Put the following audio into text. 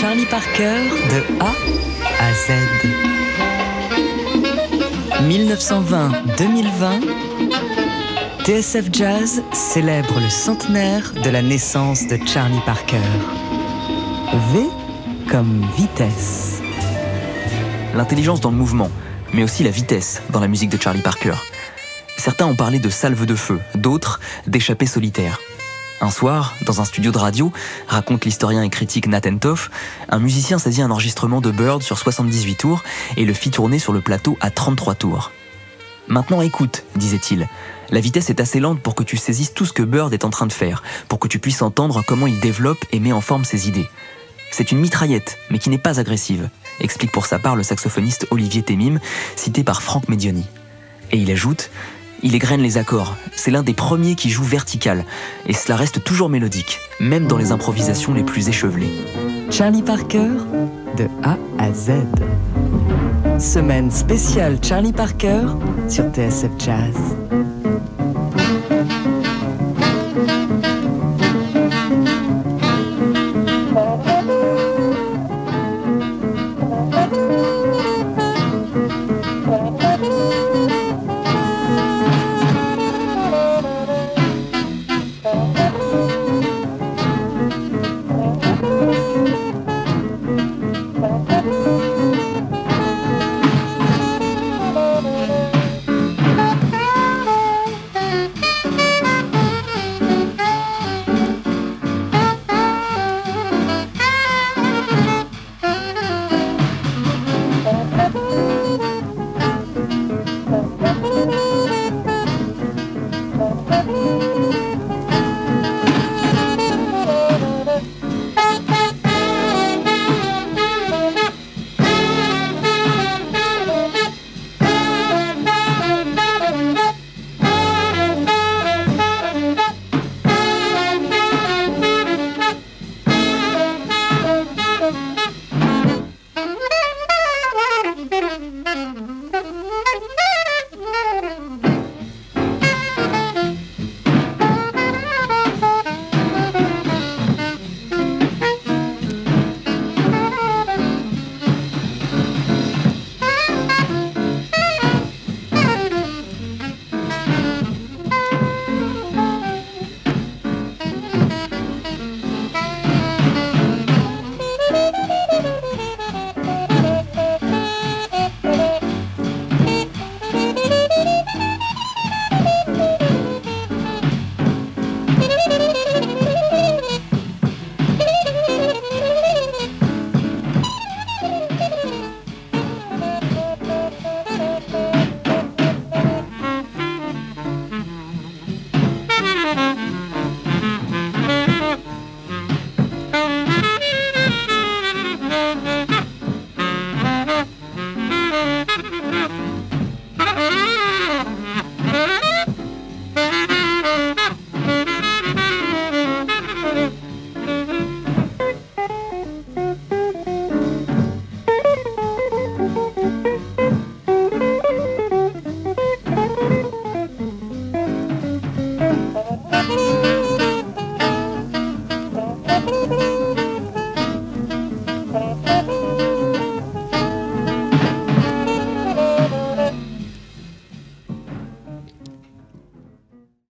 Charlie Parker de A à Z. 1920-2020, TSF Jazz célèbre le centenaire de la naissance de Charlie Parker. V comme vitesse. L'intelligence dans le mouvement, mais aussi la vitesse dans la musique de Charlie Parker. Certains ont parlé de salve de feu, d'autres d'échappée solitaire. Un soir, dans un studio de radio, raconte l'historien et critique Nathan Toff, un musicien saisit un enregistrement de Bird sur 78 tours et le fit tourner sur le plateau à 33 tours. Maintenant écoute, disait-il. La vitesse est assez lente pour que tu saisisses tout ce que Bird est en train de faire, pour que tu puisses entendre comment il développe et met en forme ses idées. C'est une mitraillette, mais qui n'est pas agressive, explique pour sa part le saxophoniste Olivier Temim, cité par Franck Medioni. Et il ajoute il égrène les accords. C'est l'un des premiers qui joue vertical. Et cela reste toujours mélodique, même dans les improvisations les plus échevelées. Charlie Parker, de A à Z. Semaine spéciale Charlie Parker sur TSF Jazz.